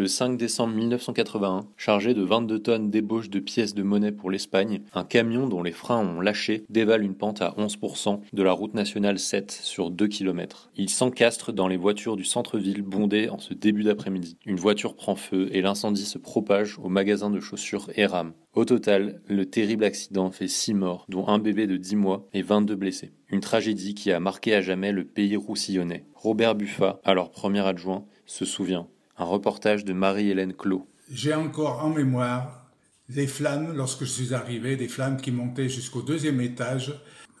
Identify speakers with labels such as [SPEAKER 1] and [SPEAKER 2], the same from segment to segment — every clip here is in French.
[SPEAKER 1] Le 5 décembre 1981, chargé de 22 tonnes d'ébauche de pièces de monnaie pour l'Espagne, un camion dont les freins ont lâché dévale une pente à 11% de la route nationale 7 sur 2 km. Il s'encastre dans les voitures du centre-ville bondées en ce début d'après-midi. Une voiture prend feu et l'incendie se propage au magasin de chaussures Eram. Au total, le terrible accident fait 6 morts, dont un bébé de 10 mois et 22 blessés. Une tragédie qui a marqué à jamais le pays roussillonnais. Robert Buffat, alors premier adjoint, se souvient. Un reportage de Marie-Hélène Clot.
[SPEAKER 2] J'ai encore en mémoire les flammes lorsque je suis arrivé, des flammes qui montaient jusqu'au deuxième étage,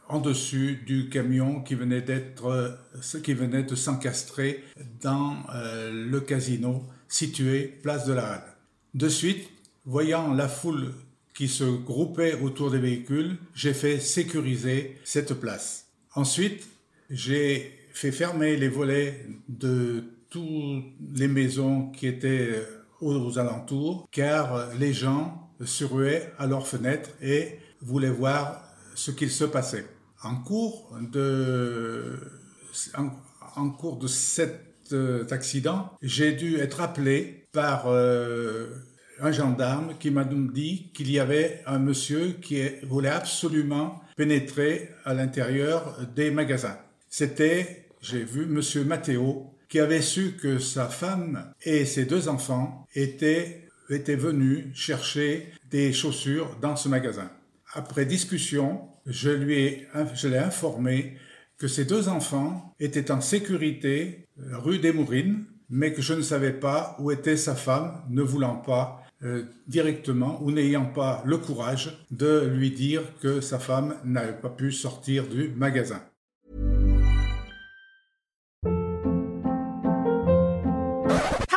[SPEAKER 2] en dessus du camion qui venait d'être, ce qui venait de s'encastrer dans euh, le casino situé place de la Halle. De suite, voyant la foule qui se groupait autour des véhicules, j'ai fait sécuriser cette place. Ensuite, j'ai fait fermer les volets de toutes les maisons qui étaient euh, aux alentours, car euh, les gens se ruaient à leurs fenêtres et voulaient voir ce qu'il se passait. En cours de, en, cours de cet euh, accident, j'ai dû être appelé par un gendarme qui m'a dit qu'il y avait un monsieur qui voulait absolument pénétrer à l'intérieur des magasins. C'était, j'ai vu, monsieur Matteo, qui avait su que sa femme et ses deux enfants étaient, étaient venus chercher des chaussures dans ce magasin. Après discussion, je lui ai, je l'ai informé que ses deux enfants étaient en sécurité euh, rue des Mourines, mais que je ne savais pas où était sa femme, ne voulant pas euh, directement ou n'ayant pas le courage de lui dire que sa femme n'avait pas pu sortir du magasin.